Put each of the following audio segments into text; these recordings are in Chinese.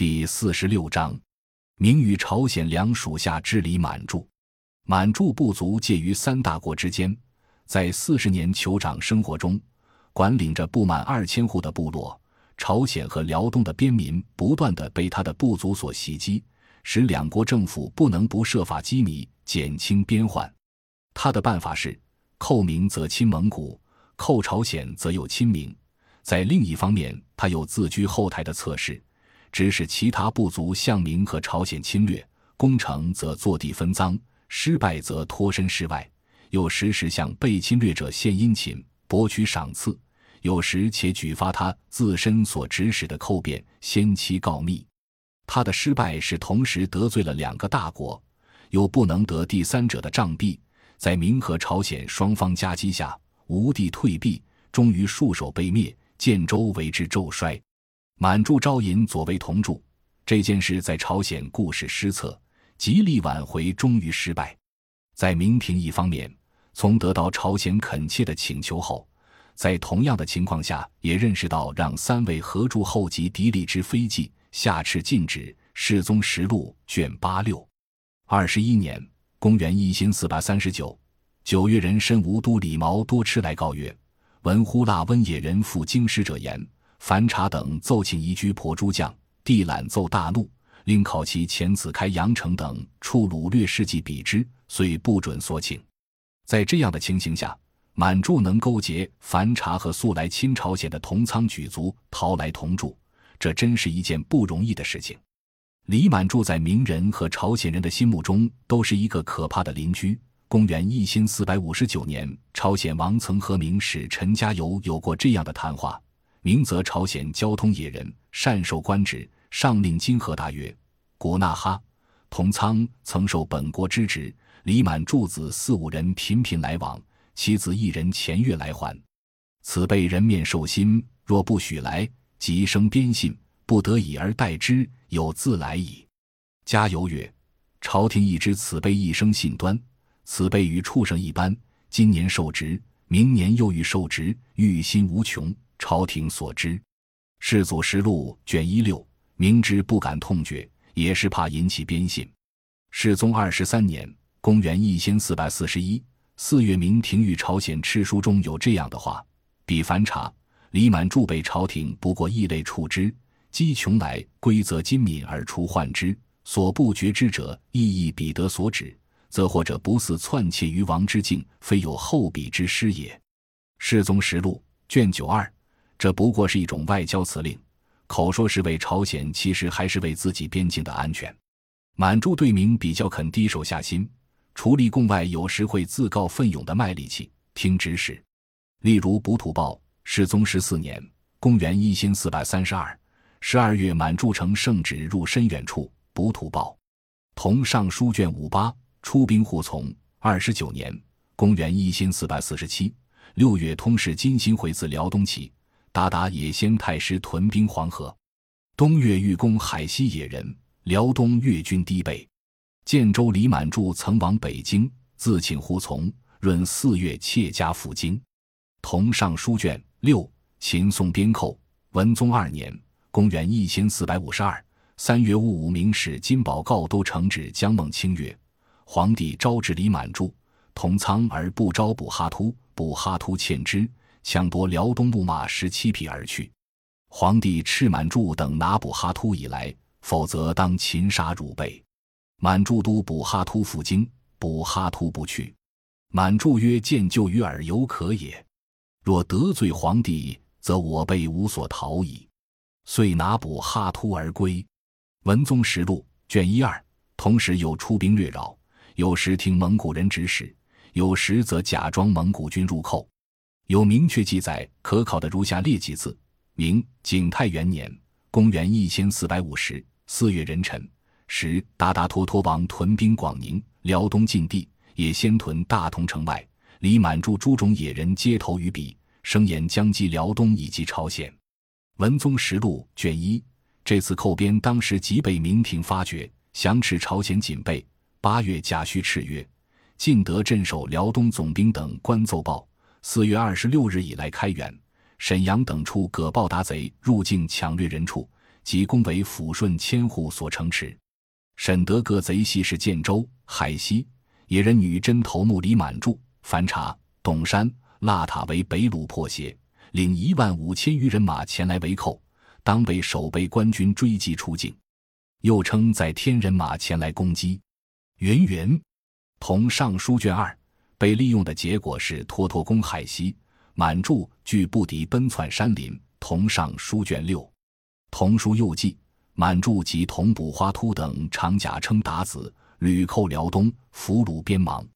第四十六章，明与朝鲜两属下治理满驻。满驻部族介于三大国之间，在四十年酋长生活中，管理着不满二千户的部落。朝鲜和辽东的边民不断的被他的部族所袭击，使两国政府不能不设法机密减轻边患。他的办法是：寇明则亲蒙古，寇朝鲜则又亲明。在另一方面，他有自居后台的测试，指使其他部族向明和朝鲜侵略，攻城则坐地分赃，失败则脱身事外。又时时向被侵略者献殷勤，博取赏赐。有时且举发他自身所指使的寇变，先期告密。他的失败是同时得罪了两个大国，又不能得第三者的杖毙。在明和朝鲜双方夹击下，吴地退避，终于束手被灭，建州为之骤衰。满驻招引左卫同驻，这件事在朝鲜故事失策，极力挽回，终于失败。在明廷一方面，从得到朝鲜恳切的请求后。在同样的情况下，也认识到让三位合驻后及嫡立之非计，下敕禁止。世宗实录卷八六，二十一年，公元一千四百三十九九月，人申吴都李毛多吃来告曰：“闻呼腊温野人赴京师者言，樊察等奏请移居婆诸将，帝览奏大怒，令考其遣子开阳城等处掳掠事迹比之，遂不准所请。”在这样的情形下。满驻能勾结樊察和素来亲朝鲜的同仓举族逃来同住，这真是一件不容易的事情。李满住在明人和朝鲜人的心目中都是一个可怕的邻居。公元一千四百五十九年，朝鲜王曾和明使陈家友有过这样的谈话：明则朝鲜交通野人，善受官职，上令金河大曰：“古纳哈同仓曾受本国之职，李满柱子四五人频频来往。”其子一人前月来还，此辈人面兽心，若不许来，即生边信，不得已而待之，有自来矣。加油曰：朝廷已知此辈一生信端，此辈与畜生一般，今年受职，明年又欲受职，欲心无穷。朝廷所知，世祖实录卷一六，明知不敢痛决，也是怕引起边信。世宗二十三年，公元一千四百四十一。四月，明廷与朝鲜敕书中有这样的话：“比凡察、李满驻被朝廷不过异类处之，积穷来规则精敏而出患之，所不觉之者，亦亦彼得所指，则或者不似篡窃于王之境，非有后彼之失也。”《世宗实录》卷九二，这不过是一种外交辞令，口说是为朝鲜，其实还是为自己边境的安全。满驻对明比较肯低手下心。处理贡外，有时会自告奋勇的卖力气，听指使。例如《补土报》，世宗十四年（公元一千四百三十二）十二月，满筑城圣旨入深远处，《补土报》同尚书卷五八出兵护从。二十九年（公元一千四百四十七）六月，通使金星回自辽东起，达达也先太师屯兵黄河。东岳欲攻海西野人，辽东越军低备。建州李满柱曾往北京，自请胡从。闰四月，妾家赴京。同上书卷六，秦宋边寇。文宗二年，公元一千四百五十二三月戊午，明使金宝告都城旨江孟清曰：“皇帝招致李满柱同仓而不招补哈突，补哈突欠之，抢夺辽东木马十七匹而去。皇帝斥满柱等拿补哈突以来，否则当擒杀汝辈。”满驻都补哈突赴京，补哈突不去。满驻曰：“见救于尔犹可也，若得罪皇帝，则我辈无所逃矣。”遂拿补哈突而归。文宗实录卷一二。同时有出兵掠扰，有时听蒙古人指使，有时则假装蒙古军入寇。有明确记载可考的如下列几字：明景泰元年，公元一千四百五十四月壬辰。时达达托托王屯兵广宁、辽东禁地，也先屯大同城外。李满驻诸种野人接头于彼，声言将击辽东以及朝鲜。文宗实录卷一。这次寇边当时即被明廷发觉，降斥朝鲜警备。八月甲戌敕曰：晋德镇守辽东总兵等官奏报，四月二十六日以来开元、沈阳等处，葛报达贼入境抢掠人畜。即攻为抚顺千户所城池。沈德各贼系是建州、海西野人女真头目李满柱、樊察、董山、腊塔为北虏破邪，领一万五千余人马前来围寇，当被守备官军追击出境。又称在天人马前来攻击。云云，同上书卷二被利用的结果是脱脱攻海西，满柱据不敌奔窜山林。同上书卷六，同书又记满柱及同捕花突等长甲称达子，屡寇辽东，俘虏边芒。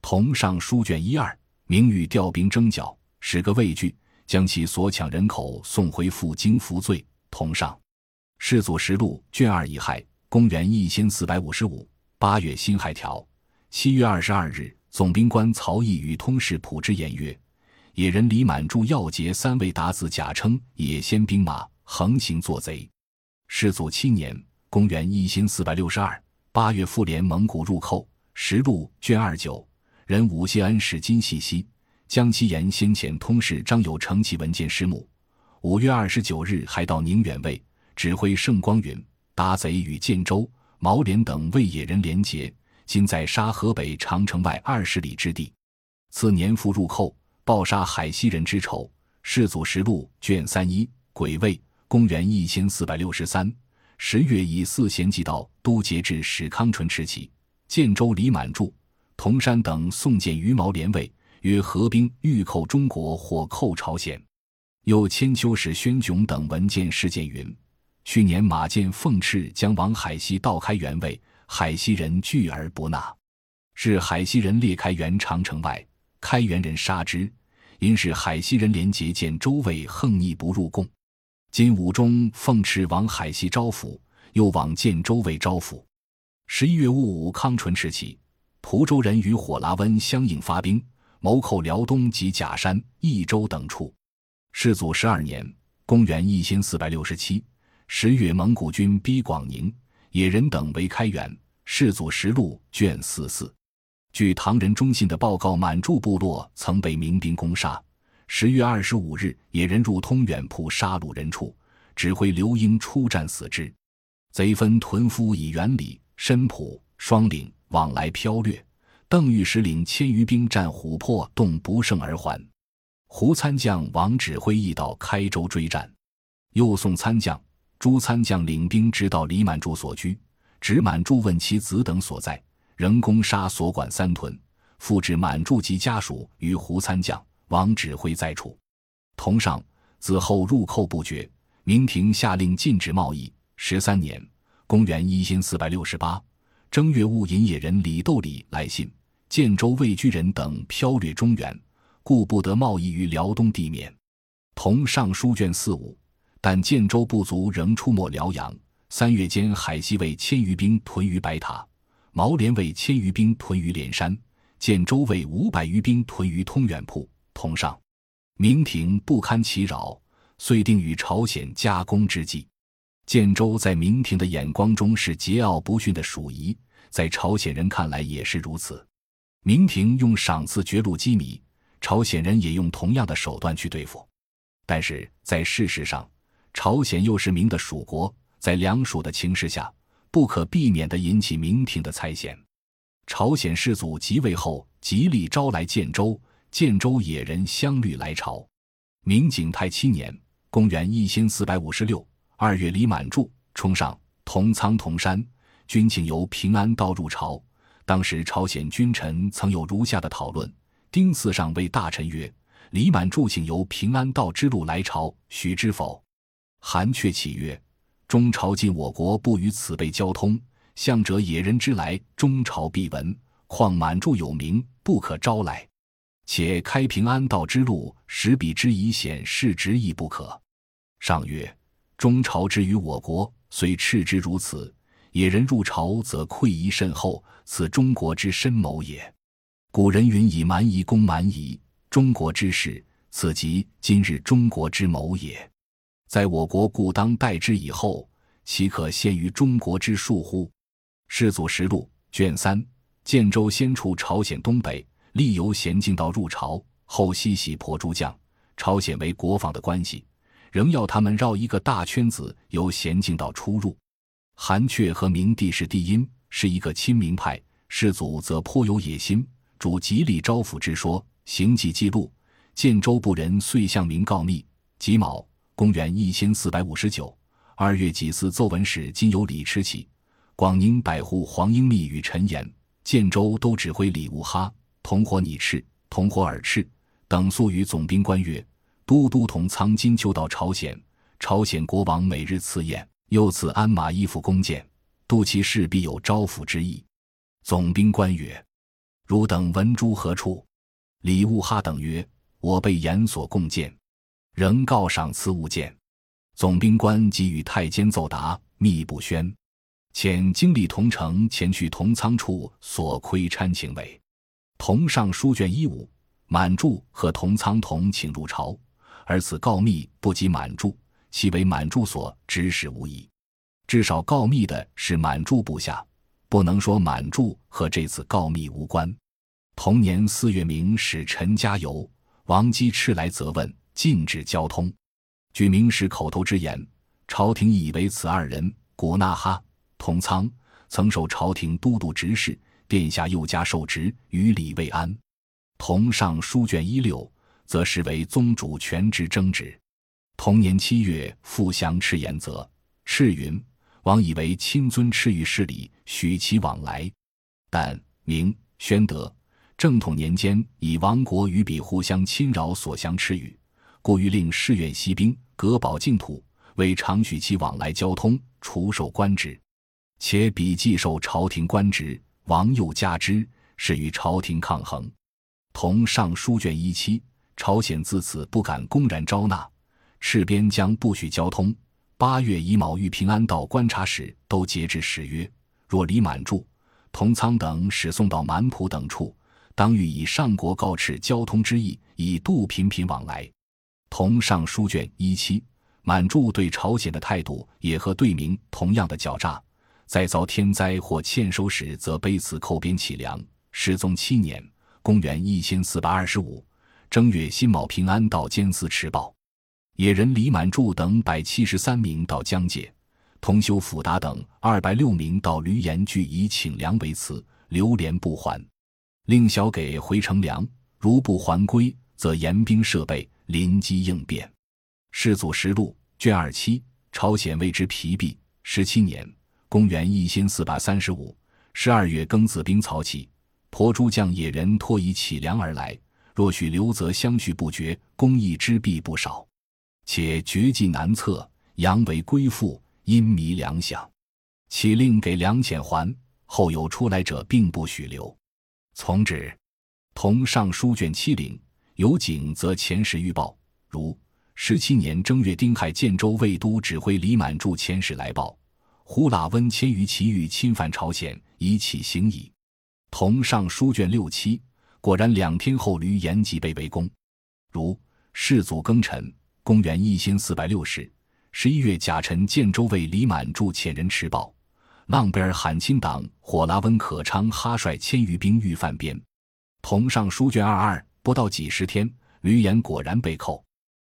同上书卷一二，明欲调兵征剿，使个畏惧，将其所抢人口送回赴京服罪。同上。《世祖实录》卷二乙亥，公元一千四百五十五八月辛亥条，七月二十二日，总兵官曹毅与通事卜之言曰：“野人李满柱要劫三位达子，假称野先兵马，横行作贼。”世祖七年，公元一千四百六十二八月，复联蒙古入寇。《实录》卷二九，人武谢恩使金细西，将其言先前通事张有成其文件师母。五月二十九日，还到宁远卫。指挥盛光允、达贼与建州、毛连等为野人连结，今在沙河北长城外二十里之地。次年复入寇，报杀海西人之仇。世祖实录卷三一，癸未，公元一千四百六十三十月，以四贤祭道都节制史康淳持起，建州李满柱、铜山等送建于毛连卫，曰：“合兵欲寇中国，或寇朝鲜。”又千秋史宣炯等文件事件云。去年马建奉敕将王海西盗开元位，海西人拒而不纳，是海西人裂开元长城外，开元人杀之，因是海西人连结见周卫横逆不入贡。今武中奉敕往海西招抚，又往建州卫招抚。十一月戊午，康淳时期，蒲州人与火拉温相应发兵，谋寇辽东及甲山、益州等处。世祖十二年，公元一千四百六十七。十月，蒙古军逼广宁，野人等为开元。世祖实录卷四四，据唐人忠信的报告，满柱部落曾被民兵攻杀。十月二十五日，野人入通远铺，杀戮人畜，指挥刘英出战死之。贼分屯夫以元里、申浦、双岭往来飘掠。邓玉石领千余兵战琥珀洞，不胜而还。胡参将王指挥亦到开州追战，又送参将。朱参将领兵直到李满柱所居，指满柱问其子等所在，仍攻杀所管三屯，复置满柱及家属与胡参将王指挥在处。同上子后入寇不绝，明廷下令禁止贸易。十三年，公元一千四百六十八正月戊寅，野人李斗里来信，建州卫居人等飘掠中原，故不得贸易于辽东地面。同上书卷四五。但建州部族仍出没辽阳。三月间，海西卫千余兵屯于白塔，毛连卫千余兵屯于连山，建州卫五百余兵屯于通远铺。同上，明廷不堪其扰，遂定与朝鲜加攻之计。建州在明廷的眼光中是桀骜不驯的鼠夷，在朝鲜人看来也是如此。明廷用赏赐绝路机密，朝鲜人也用同样的手段去对付，但是在事实上。朝鲜又是明的属国，在两属的情势下，不可避免地引起明廷的猜嫌。朝鲜世祖即位后，极力招来建州、建州野人相率来朝。明景泰七年（公元一千四百五十六）二月，李满柱冲上同仓同山，军请由平安道入朝。当时朝鲜君臣曾有如下的讨论：丁巳上谓大臣曰：“李满柱请由平安道之路来朝，许之否？”韩却启曰：“中朝尽我国不与此辈交通，向者野人之来，中朝必闻。况满柱有名，不可招来。且开平安道之路，使彼之以险，是直亦不可。”上曰：“中朝之于我国，虽斥之如此，野人入朝，则愧疑甚厚，此中国之深谋也。古人云：‘以蛮夷攻蛮夷。’中国之事，此即今日中国之谋也。”在我国故当代之以后，岂可陷于中国之术乎？世祖实录卷三，建州先处朝鲜东北，历由咸镜道入朝，后西徙婆诸将。朝鲜为国防的关系，仍要他们绕一个大圈子由咸镜道出入。韩阙和明帝是帝音，是一个亲民派，世祖则颇有野心，主极力招抚之说。行迹记录，建州部人遂向明告密。己卯，公元一千四百五十九二月己巳，奏文使今有李持起、广宁百户黄英密与陈言，建州都指挥李务哈、同伙拟赤、同伙尔赤等素与总兵官曰：“都督统仓金秋到朝鲜，朝鲜国王每日赐宴，又赐鞍马衣服弓箭，度其势必有招抚之意。”总兵官曰：“汝等闻诸何处？”李务哈等曰：“我被言所共见，仍告赏赐物件。”总兵官即与太监奏答，密不宣。遣经理同城前去同仓处所窥参请委。同上书卷一五，满柱和同仓同请入朝，而此告密不及满柱，其为满柱所指使无疑。至少告密的是满柱部下，不能说满柱和这次告密无关。同年四月，明使陈家游、王基赤来责问，禁止交通。据明史口头之言，朝廷以为此二人古纳哈、同仓曾受朝廷都督职事，殿下又加受职，与李未安。同上书卷一六，则视为宗主权职争执。同年七月，复降赤言则赤云王以为亲尊赤御事礼，许其往来。但明宣德。正统年间，以亡国与彼互相侵扰所相斥语，故欲令誓愿息兵，革保净土，为常许其往来交通，除受官职。且彼既受朝廷官职，王又加之，是与朝廷抗衡。同上书卷一七，朝鲜自此不敢公然招纳，赤边将不许交通。八月乙卯，遇平安道观察使都节制使曰：若李满柱、同仓等使送到满浦等处。当欲以上国告敕交通之意，以度频频往来。同上书卷一七，满柱对朝鲜的态度也和对明同样的狡诈。在遭天灾或欠收时，则卑辞扣边乞粮。世宗七年（公元一千四百二十五）正月辛卯，平安到监司持报，野人李满柱等百七十三名到江界，同修辅达等二百六名到闾阎具以请粮为辞，流连不还。令小给回城粮，如不还归，则严兵设备，临机应变。世祖实录卷二七，朝鲜为之疲弊。十七年，公元一千四百三十五十二月庚子，兵曹起，婆诸将野人托以乞粮而来。若许留，则相续不绝，公益之弊不少。且绝迹难测，阳为归附，阴迷粮饷。岂令给粮遣还，后有出来者，并不许留。从旨，同上书卷七零，有景则前时预报。如十七年正月丁亥，建州卫都指挥李满柱遣使来报，呼喇温迁于其域侵犯朝鲜，已起行矣。同上书卷六七，果然两天后，于延吉被围攻。如世祖庚辰，公元一千四百六十十一月甲辰，建州卫李满柱遣人持报。浪贝尔罕亲党火拉温可昌哈率千余兵欲犯边，同上书卷二二，不到几十天，吕岩果然被扣。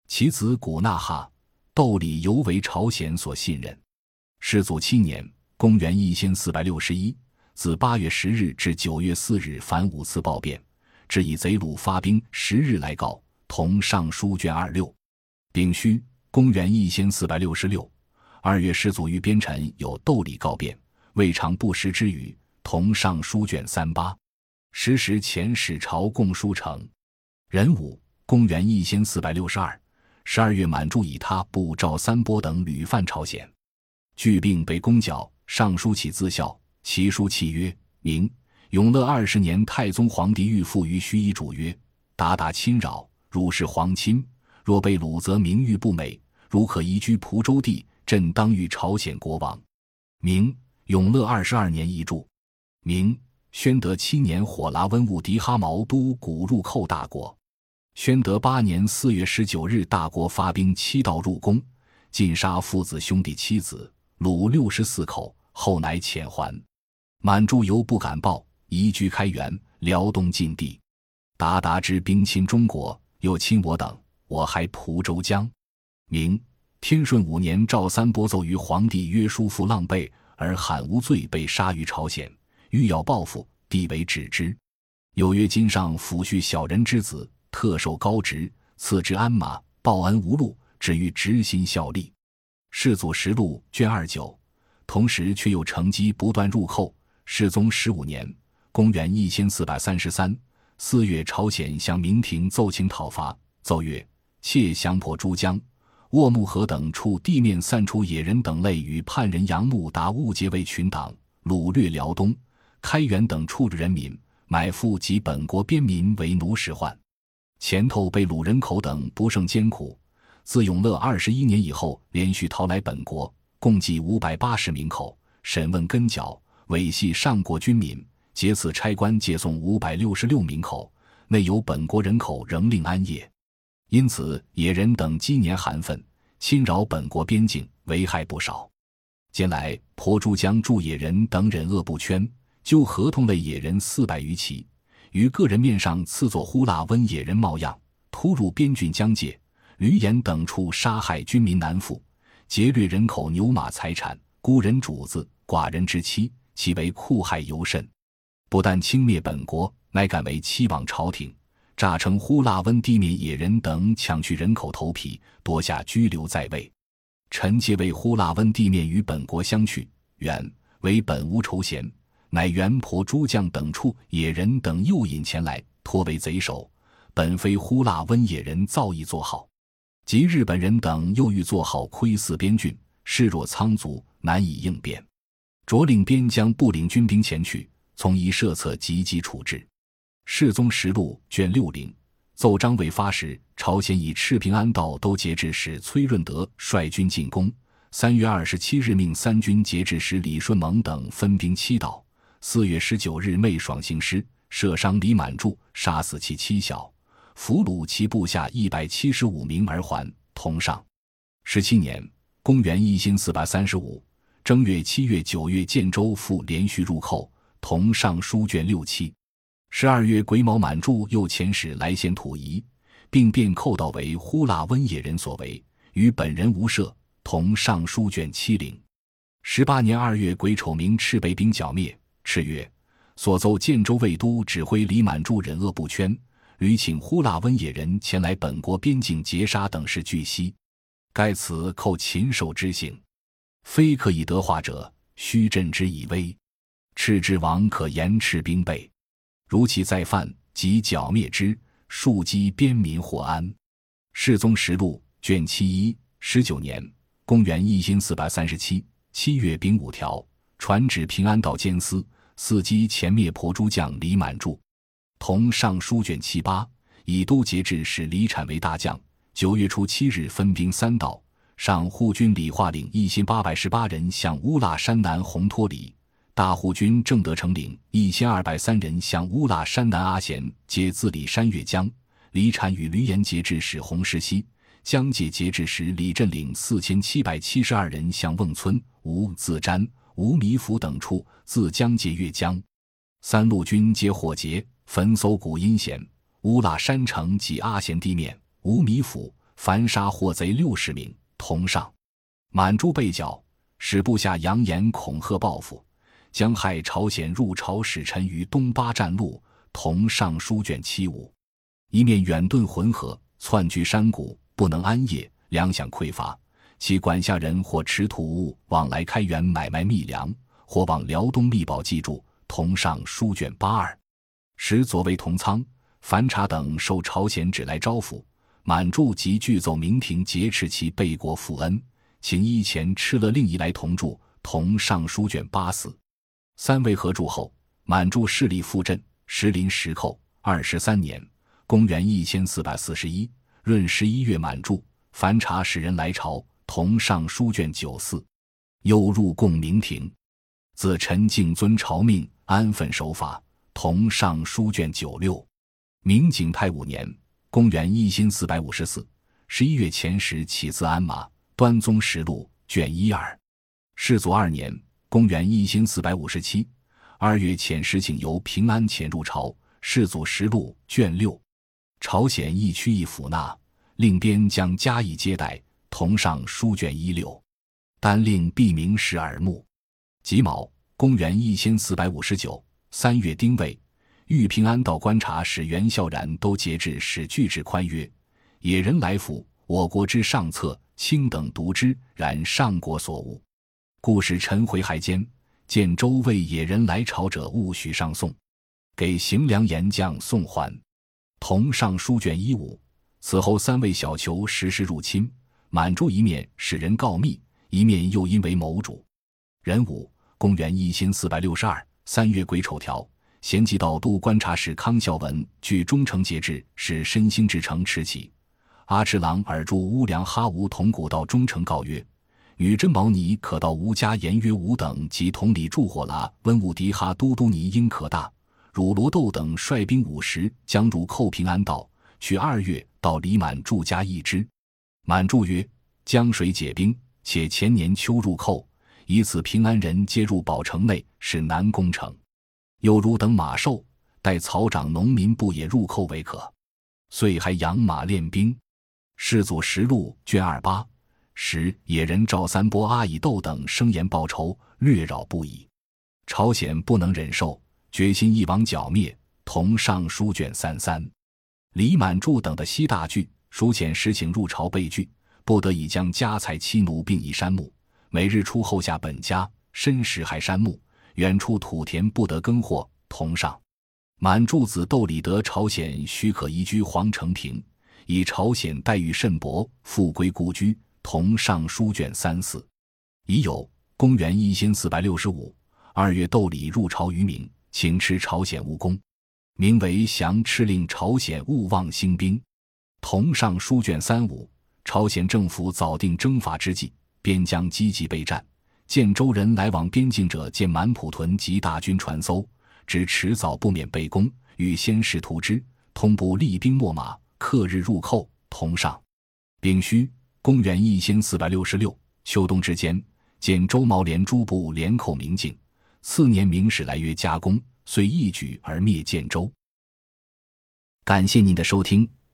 其子古纳哈窦里尤为朝鲜所信任。世祖七年（公元一千四百六十一），自八月十日至九月四日，凡五次暴变，至以贼虏发兵十日来告。同尚书卷二六。丙戌（公元一千四百六十六）。二月，始祖于边臣有窦里告变，未尝不时之语。同尚书卷三八，时时遣使朝贡书成。壬午，公元一千四百六十二十二月，满柱以他部赵三波等屡犯朝鲜，据并被公剿。上书起自效，其书契曰：“明永乐二十年，太宗皇帝御父于须夷主曰：‘达达侵扰，汝是皇亲，若被掳，则名誉不美。如可移居蒲州地。’”朕当遇朝鲜国王，明永乐二十二年遗著。明宣德七年，火拉温兀迪哈毛都古入寇大国。宣德八年四月十九日，大国发兵七道入宫，尽杀父子兄弟妻子，虏六十四口，后乃遣还。满柱犹不敢报，移居开元，辽东禁地。鞑靼之兵侵中国，又侵我等，我还蒲州江。明。天顺五年，赵三波奏于皇帝曰：“叔父浪背，而罕无罪，被杀于朝鲜，欲要报复，帝为止之。有曰：今上抚恤小人之子，特授高职，赐之鞍马，报恩无路，只欲执行效力。世祖实录卷二九。同时，却又乘机不断入寇。世宗十五年（公元一千四百三十三）四月，朝鲜向明廷奏请讨伐，奏曰：窃降破珠江。沃木河等处地面散出野人等类与叛人杨木达误结为群党，掳掠辽东、开原等处人民，买俘及本国边民为奴使唤。前头被掳人口等不胜艰苦，自永乐二十一年以后，连续逃来本国，共计五百八十名口，审问根缴，委系上国军民，借此差官借送五百六十六名口，内有本国人口仍令安业。因此，野人等积年寒愤，侵扰本国边境，危害不少。近来，婆珠江驻野人等忍恶不圈，就合同类野人四百余起，于个人面上赐作呼腊温野人帽样，突入边郡疆界、驴眼等处杀害军民男妇，劫掠人口牛马财产，孤人主子、寡人之妻，其为酷害尤甚。不但轻蔑本国，乃敢为欺罔朝廷。诈称呼腊温地面野人等抢去人口头皮，夺下拘留在位。臣皆为呼腊温地面与本国相去，远为本无仇嫌，乃元婆诸将等处野人等诱引前来，托为贼首。本非呼腊温野人造意作好，及日本人等又欲做好窥伺边郡，势若仓卒，难以应变。着令边疆不领军兵前去，从一设策，积极处置。世宗实录卷六零奏章未发时，朝鲜以赤平安道都节制使崔润德率军进攻。三月二十七日，命三军节制使李顺蒙等分兵七道。四月十九日，昧爽行师，射伤李满柱，杀死其妻小，俘虏其部下一百七十五名而还。同上。十七年（公元一千四百三十五）正月、七月、九月，建州复连续入寇。同上书卷六七。十二月，癸卯，满柱又遣使来献土仪，并便寇盗为呼腊温野人所为，与本人无涉。同上书卷七零。十八年二月，癸丑，明赤被兵剿灭。赤月，所奏建州卫都指挥李满柱忍恶不悛，屡请呼腊温野人前来本国边境劫杀等事俱悉。盖此扣禽兽之性，非可以得化者，须镇之以威。赤之王可严斥兵备。如其再犯，即剿灭之，庶积边民获安。世宗实录卷七一十九年，公元一千四百三十七七月丙午条，传旨平安道监司，伺机前灭婆诸将李满柱。同上书卷七八，以都节制使李产为大将。九月初七日，分兵三道，上护军李化领一千八百十八人向乌腊山南红托里。大护军郑德成领一千二百三人向乌腊山南阿贤，皆自李山越江。李产与吕岩节制使洪世熙，江界节制使李振领四千七百七十二人向瓮村、吴自瞻、吴米府等处，自江界越江。三路军皆火劫，焚搜古阴险、乌腊山城及阿贤地面、吴米府，凡杀获贼六十名。同上，满珠被剿，使部下扬言恐吓报复。将害朝鲜入朝使臣于东巴站路，同上书卷七五，一面远遁浑河，窜居山谷，不能安业，粮饷匮乏。其管下人或持土物往来开源买卖密粮，或往辽东密报寄住。同上书卷八二，使左卫同仓、樊察等受朝鲜旨来招抚，满柱即具奏明廷劫持其背国负恩，请依前敕勒令仪来同住。同上书卷八四。三位合住后，满柱势力复振，时临时寇。二十三年（公元一千四百四十一）闰十一月，满柱樊察使人来朝，同上书卷九四，又入贡明廷。自陈敬遵朝命，安分守法。同上书卷九六。明景泰五年（公元一千四百五十四）十一月前时，起自鞍马。端宗实录卷一二。世祖二年。公元一千四百五十七二月，遣使请由平安潜入朝。世祖实录卷六。朝鲜一区一府纳，令边将加以接待。同上书卷一六，单令毕明示耳目。己卯，公元一千四百五十九三月丁未，御平安道观察使袁孝然都节制使具之宽曰：“野人来府，我国之上策，卿等独之，然上国所无。故使臣回海间，见周魏野人来朝者，勿许上送，给行粮盐将送还。”同上书卷一五。此后三位小酋实施入侵，满洲一面使人告密，一面又因为谋主。壬午，公元一千四百六十二三月癸丑条，贤吉道都观察使康孝文据忠诚节制，使申兴之城持起。阿赤郎尔驻乌梁哈吾同古道忠诚告曰：女真毛尼可到吴家言曰吾等及同里驻火拉温武迪哈都督尼应可大，汝罗窦等率兵五十将入寇平安道。取二月到李满驻家一支，满注曰：“江水解冰，且前年秋入寇，以此平安人皆入保城内，是难攻城。又汝等马兽，待草长农民不也入寇为可。遂还养马练兵。世祖实录卷二八。时野人赵三波、阿以斗等声言报仇，略扰不已。朝鲜不能忍受，决心一网剿灭。同上书卷三三。”李满柱等的西大巨蜀遣使请入朝被拒，不得已将家财妻奴并移山木，每日出后下本家，深食还山木，远处土田不得耕获。同上，满柱子窦李得朝鲜许可移居皇城平，以朝鲜待遇甚薄，复归故居。同上书卷三四。已有公元一千四百六十五二月，窦李入朝于明，请吃朝鲜务工。名为降敕令朝鲜勿忘兴兵，同上书卷三五。朝鲜政府早定征伐之际，边疆积极备战。建州人来往边境者，见满普屯及大军船艘，知迟早不免被攻，欲先试图之。通部厉兵秣马，克日入寇。同上。丙戌，公元一千四百六十六秋冬之间，见周毛连诸部连寇明境。次年，明史来约加工。遂一举而灭建州。感谢您的收听，